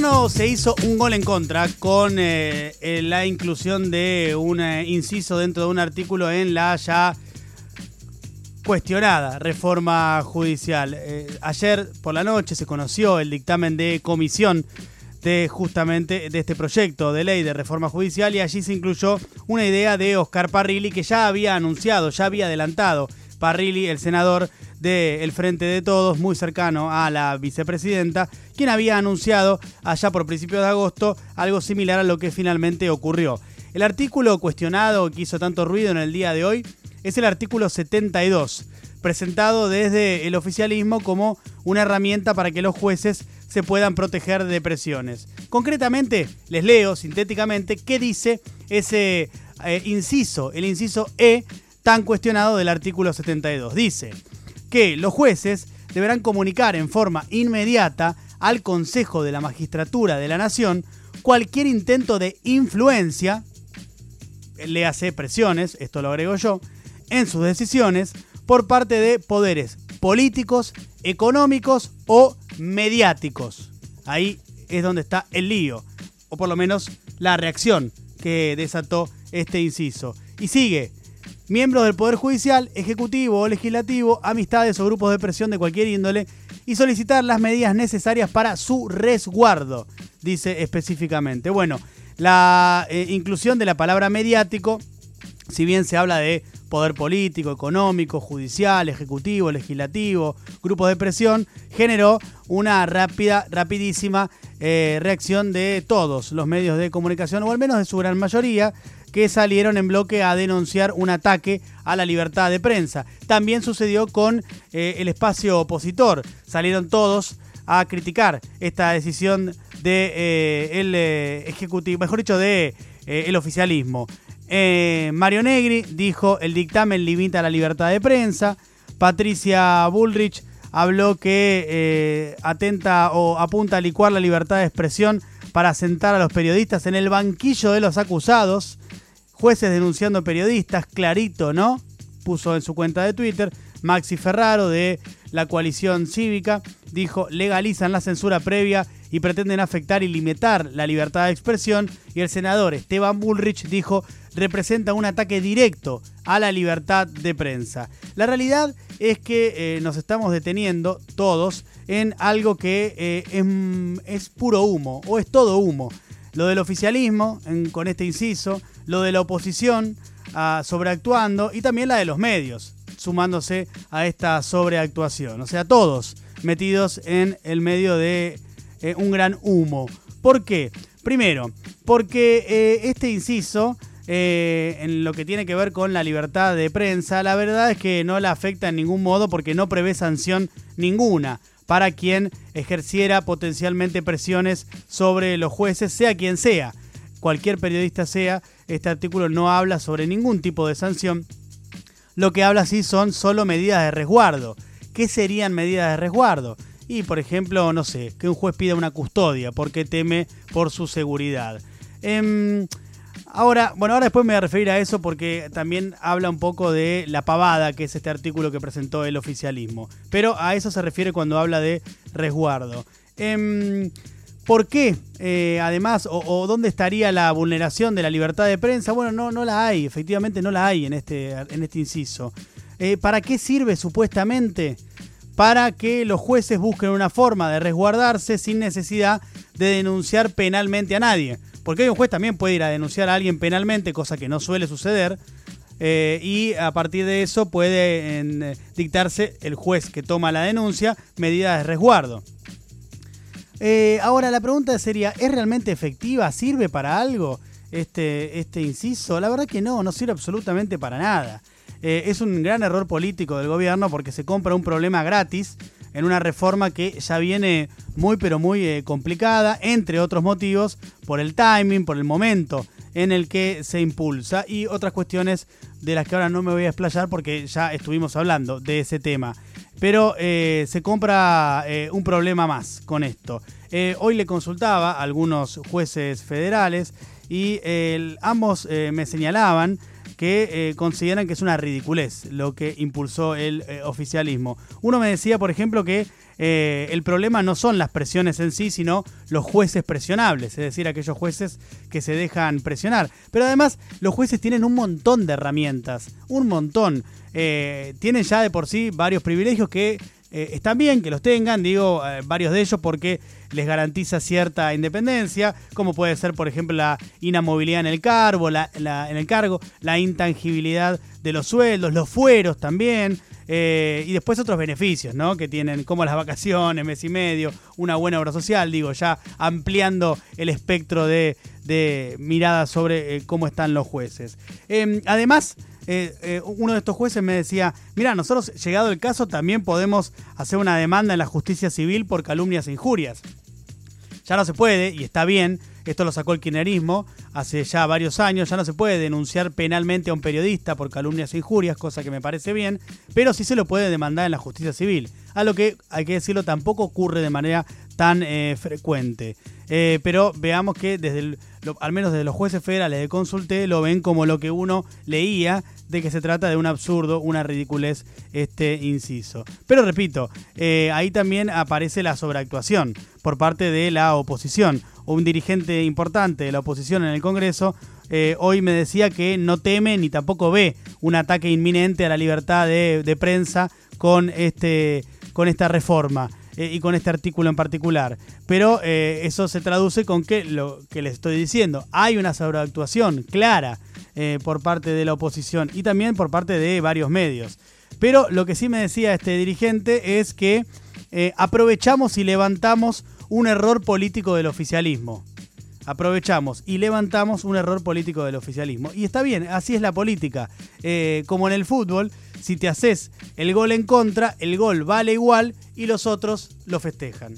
gobierno se hizo un gol en contra con eh, eh, la inclusión de un eh, inciso dentro de un artículo en la ya cuestionada reforma judicial. ayer por la noche se conoció el dictamen de comisión de justamente de este proyecto de ley de reforma judicial y allí se incluyó una idea de Oscar Parrilli que ya había anunciado, ya había adelantado Parrilli, el senador del Frente de Todos, muy cercano a la vicepresidenta, quien había anunciado allá por principios de agosto algo similar a lo que finalmente ocurrió. El artículo cuestionado que hizo tanto ruido en el día de hoy es el artículo 72, presentado desde el oficialismo como una herramienta para que los jueces se puedan proteger de presiones. Concretamente, les leo sintéticamente qué dice ese eh, inciso, el inciso E tan cuestionado del artículo 72. Dice que los jueces deberán comunicar en forma inmediata al Consejo de la Magistratura de la Nación cualquier intento de influencia, le hace presiones, esto lo agrego yo, en sus decisiones por parte de poderes políticos, económicos o mediáticos. Ahí es donde está el lío, o por lo menos la reacción que desató este inciso. Y sigue, miembros del Poder Judicial, Ejecutivo o Legislativo, amistades o grupos de presión de cualquier índole y solicitar las medidas necesarias para su resguardo, dice específicamente. Bueno, la eh, inclusión de la palabra mediático, si bien se habla de poder político, económico, judicial, ejecutivo, legislativo, grupos de presión, generó una rápida, rapidísima eh, reacción de todos los medios de comunicación, o al menos de su gran mayoría, que salieron en bloque a denunciar un ataque a la libertad de prensa. También sucedió con eh, el espacio opositor. Salieron todos a criticar esta decisión de eh, el eh, ejecutivo, mejor dicho, de el oficialismo. Mario Negri dijo el dictamen limita la libertad de prensa. Patricia Bullrich habló que atenta o apunta a licuar la libertad de expresión para sentar a los periodistas en el banquillo de los acusados. Jueces denunciando periodistas, clarito, ¿no? Puso en su cuenta de Twitter. Maxi Ferraro de la coalición cívica dijo legalizan la censura previa y pretenden afectar y limitar la libertad de expresión. Y el senador Esteban Bullrich dijo representa un ataque directo a la libertad de prensa. La realidad es que eh, nos estamos deteniendo todos en algo que eh, es puro humo o es todo humo lo del oficialismo con este inciso, lo de la oposición ah, sobreactuando y también la de los medios sumándose a esta sobreactuación. O sea, todos metidos en el medio de eh, un gran humo. ¿Por qué? Primero, porque eh, este inciso, eh, en lo que tiene que ver con la libertad de prensa, la verdad es que no la afecta en ningún modo porque no prevé sanción ninguna para quien ejerciera potencialmente presiones sobre los jueces, sea quien sea, cualquier periodista sea, este artículo no habla sobre ningún tipo de sanción. Lo que habla sí son solo medidas de resguardo. ¿Qué serían medidas de resguardo? Y, por ejemplo, no sé, que un juez pida una custodia porque teme por su seguridad. Em, Ahora, bueno, ahora después me voy a referir a eso porque también habla un poco de la pavada, que es este artículo que presentó el oficialismo. Pero a eso se refiere cuando habla de resguardo. Em, ¿Por qué? Eh, además, o, dónde estaría la vulneración de la libertad de prensa? Bueno, no, no la hay, efectivamente no la hay en este, en este inciso. Eh, ¿Para qué sirve supuestamente? Para que los jueces busquen una forma de resguardarse sin necesidad de denunciar penalmente a nadie. Porque hoy un juez también puede ir a denunciar a alguien penalmente, cosa que no suele suceder. Eh, y a partir de eso puede eh, dictarse el juez que toma la denuncia medidas de resguardo. Eh, ahora la pregunta sería, ¿es realmente efectiva? ¿Sirve para algo este, este inciso? La verdad que no, no sirve absolutamente para nada. es un gran error político del gobierno porque se compra un problema gratis en una reforma que ya viene muy pero muy eh, complicada, entre otros motivos, por el timing, por el momento en el que se impulsa y otras cuestiones de las que ahora no me voy a explayar porque ya estuvimos hablando de ese tema. Pero eh, se compra eh, un problema más con esto. hoy le consultaba a algunos jueces federales y ambos me señalaban que eh, consideran que es una ridiculez lo que impulsó el eh, oficialismo. Uno me decía, por ejemplo, que eh, el problema no son las presiones en sí, sino los jueces presionables, es decir, aquellos jueces que se dejan presionar. Pero además, los jueces tienen un montón de herramientas, un montón. tienen ya de por sí varios privilegios que eh, están bien que los tengan, digo, eh, varios de ellos porque les garantiza cierta independencia, como puede ser, por ejemplo, la inamovilidad en el cargo, la, en el cargo, la intangibilidad de los sueldos, los fueros también, eh, y después otros beneficios, ¿no? Que tienen, como las vacaciones, mes y medio, una buena obra social, digo, ya ampliando el espectro de, de miradas sobre cómo están los jueces. Em, además, eh, eh, uno de estos jueces me decía, mira, nosotros, llegado el caso, también podemos hacer una demanda en la justicia civil por calumnias e injurias. Ya no se puede, y está bien, esto lo sacó el kirchnerismo hace ya varios años, ya no se puede denunciar penalmente a un periodista por calumnias e injurias, cosa que me parece bien, pero sí se lo puede demandar en la justicia civil, a lo que, hay que decirlo, tampoco ocurre de manera tan eh, frecuente. pero veamos que desde al menos desde los jueces federales de consulté, lo ven como lo que uno leía de que se trata de un absurdo, una ridiculez este inciso. Pero repito, eh, ahí también aparece la sobreactuación por parte de la oposición. Un dirigente importante de la oposición en el Congreso eh, hoy me decía que no teme ni tampoco ve un ataque inminente a la libertad de, prensa con, este, con esta reforma. Eh, y con este artículo en particular. Pero eso se traduce con que lo que les estoy diciendo, hay una sobreactuación clara eh, por parte de la oposición y también por parte de varios medios. Pero lo que sí me decía este dirigente es que eh, aprovechamos y levantamos un error político del oficialismo. Aprovechamos y levantamos un error político del oficialismo. Y está bien, así es la política. Eh, como en el fútbol, si te haces el gol en contra, el gol vale igual y los otros lo festejan.